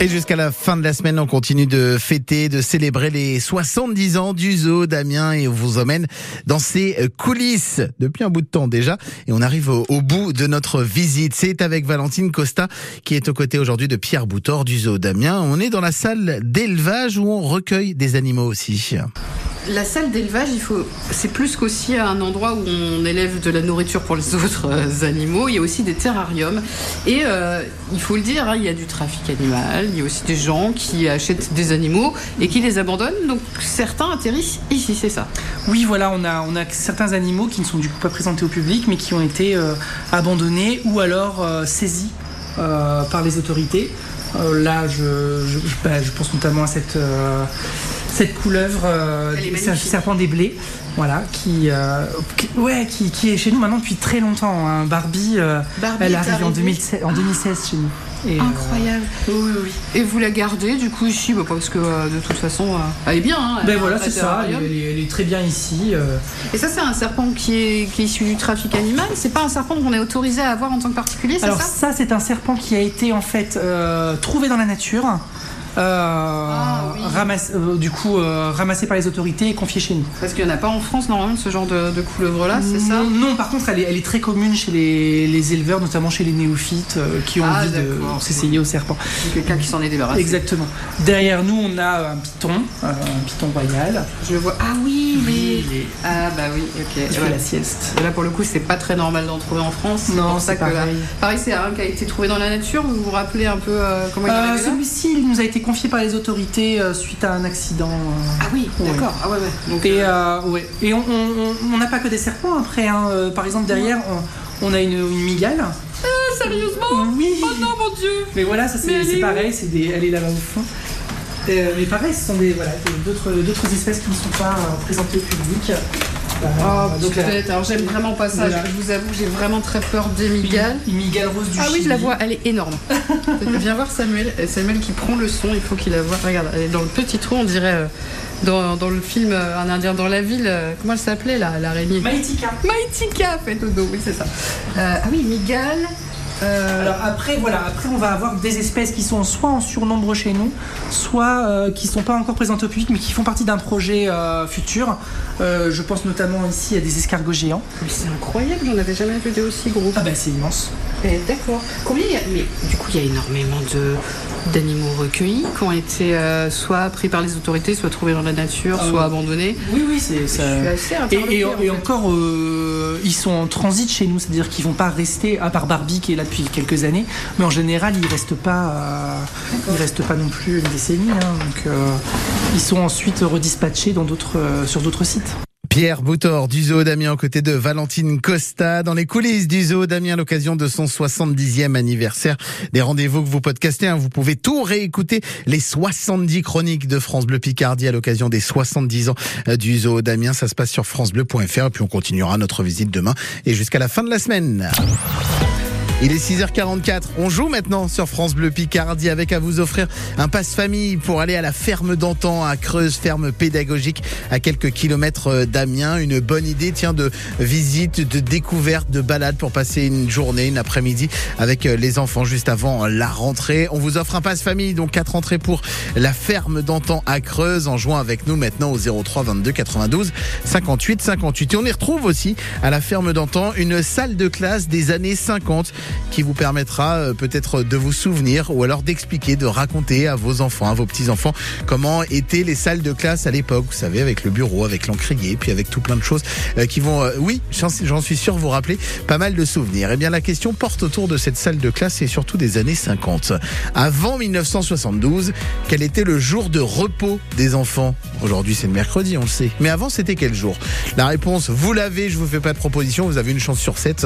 Et jusqu'à la fin de la semaine, on continue de fêter, de célébrer les 70 ans du zoo d'Amiens et on vous emmène dans ses coulisses depuis un bout de temps déjà. Et on arrive au, bout de notre visite. C'est avec Valentine Costa qui est aux côtés aujourd'hui de Pierre Boutor du zoo d'Amiens. On est dans la salle d'élevage où on recueille des animaux aussi. La salle d'élevage, il faut, c'est plus qu'aussi un endroit où on élève de la nourriture pour les autres euh, animaux. Il y a aussi des terrariums. Et euh, il faut le dire, hein, il y a du trafic animal. Il y a aussi des gens qui achètent des animaux et qui les abandonnent. Donc certains atterrissent ici, c'est ça? Oui, voilà, on a, on a certains animaux qui ne sont du coup pas présentés au public, mais qui ont été euh, abandonnés ou alors saisis par les autorités. Là, je, bah, je pense notamment à cette, cette couleuvre, c'est un serpent des blés, voilà, qui, euh, qui- ouais, qui, qui est chez nous maintenant depuis très longtemps. hein. Barbie, euh, Barbie elle arrivée en, arrivée. 2016, en 2016 chez nous. Et, euh, Incroyable. oui, oui, oui. Et vous la gardez du coup ici, bah, parce que euh, de toute façon, euh, elle est bien. Hein, elle Ben voilà, c'est ça, elle, est- elle est très bien ici. Et ça, c'est un serpent qui est, qui est issu du trafic animal? C'est pas un serpent qu'on est autorisé à avoir en tant que particulier, c'est Alors ça? ça, c'est un serpent qui a été en fait trouvé dans la nature, Ah, oui. ramassé- euh, du coup euh, ramassé par les autorités et confié chez nous. Parce qu'il n'y en a pas en France normalement ce genre de, de couleuvre-là, c'est ça non, par contre, elle est, elle est très commune chez les, les éleveurs, notamment chez les néophytes euh, qui ont Ah, envie de s'essayer au serpent. Quelqu'un qui s'en est débarrassé. Exactement. Derrière nous, on a un python, euh, un python royal. Je vois. Ah oui, est- Ah bah oui, ok. il fait Ouais. la sieste. Là pour le coup, c'est pas très normal d'en trouver en France. Non, pour ça que là- pareil. pareil, c'est un qui a été trouvé dans la nature. Vous vous rappelez un peu euh, comment il Euh, Celui-ci, il nous a été confié par les autorités euh, suite à un accident. euh, Ah oui, Ouais. d'accord. Ah ouais, ouais. Donc, Et, euh, ouais. et on n'a pas que des serpents après. hein. Par exemple, derrière, on, on a une, une migale. sérieusement? Oui. Oh non, mon dieu Mais voilà, ça c'est pareil, c'est des, elle est là-bas au fond. Euh, mais pareil, ce sont des voilà d'autres d'autres espèces qui ne sont pas euh, présentées au public. Euh, Oh, donc petite bête. Alors j'aime vraiment pas ça. Voilà. Je vous avoue, j'ai vraiment très peur des migales. une, une migale rose du Ah oui, Chili. je la vois, elle est énorme. Viens voir Samuel. Euh, Samuel qui prend le son, il faut qu'il la voie. Regarde, elle est dans le petit trou, on dirait euh, dans, dans le film euh, Un Indien dans la ville. euh, comment elle s'appelait là, l'araignée Maïtika. Maïtika, fait au dos, oui, c'est ça. Euh, ah oui, migale. Euh, Alors après voilà, après on va avoir des espèces qui sont soit en surnombre chez nous, soit euh, qui sont pas encore présentées au public mais qui font partie d'un projet euh, futur. Je pense notamment ici à des escargots géants. mais c'est incroyable, j'en avais jamais vu des aussi gros. Ah bah c'est immense. Eh, D'accord. Combien il y a Mais du coup, il y a énormément de d'animaux recueillis qui ont été euh, soit pris par les autorités, soit trouvés dans la nature, Ah soit oui. abandonnés. Oui oui c'est ça. Et, et- encore, euh, ils sont en transit chez nous, c'est-à-dire qu'ils vont pas rester, à part Barbie qui est là depuis quelques années, mais en général, ils restent pas, euh, ils restent pas non plus une décennie. hein. donc, euh, ils sont ensuite redispatchés dans d'autres, euh, sur d'autres sites. Pierre Boutor du zoo d'Amiens aux côtés de Valentine Costa dans les coulisses du zoo d'Amiens à l'occasion de son 70e anniversaire. Des rendez-vous que vous podcastez, hein. vous pouvez tout réécouter les 70 chroniques de France Bleu Picardie à l'occasion des 70 ans euh, du zoo d'Amiens. Ça se passe sur francebleu.fr et puis on continuera notre visite demain et jusqu'à la fin de la semaine. Il est 6h44. On joue maintenant sur France Bleu Picardie avec à vous offrir un passe famille pour aller à la ferme d'antan à Creuse, ferme pédagogique à quelques kilomètres euh, d'Amiens. Une bonne idée, tiens, de visite, de découverte, de balade pour passer une journée, une après-midi avec euh, les enfants juste avant la rentrée. On vous offre un passe famille, donc quatre entrées pour la ferme d'antan à Creuse en jouant avec nous maintenant au 03 22 92 58 58. Et on y retrouve aussi à la ferme d'antan une salle de classe des années 50 qui vous permettra euh, peut-être de vous souvenir ou alors d'expliquer, de raconter à vos enfants, à vos petits-enfants comment étaient les salles de classe à l'époque, vous savez, avec le bureau, avec l'encrier, puis avec tout plein de choses euh, qui vont, euh, oui, j'en suis sûr, vous rappeler pas mal de souvenirs. Eh bien, la question porte autour de cette salle de classe et surtout des années 50. Avant 1972, quel était le jour de repos des enfants? Aujourd'hui, c'est le mercredi, on le sait. Mais avant, c'était quel jour? La réponse, vous l'avez, je vous fais pas de proposition, vous avez une chance sur 7.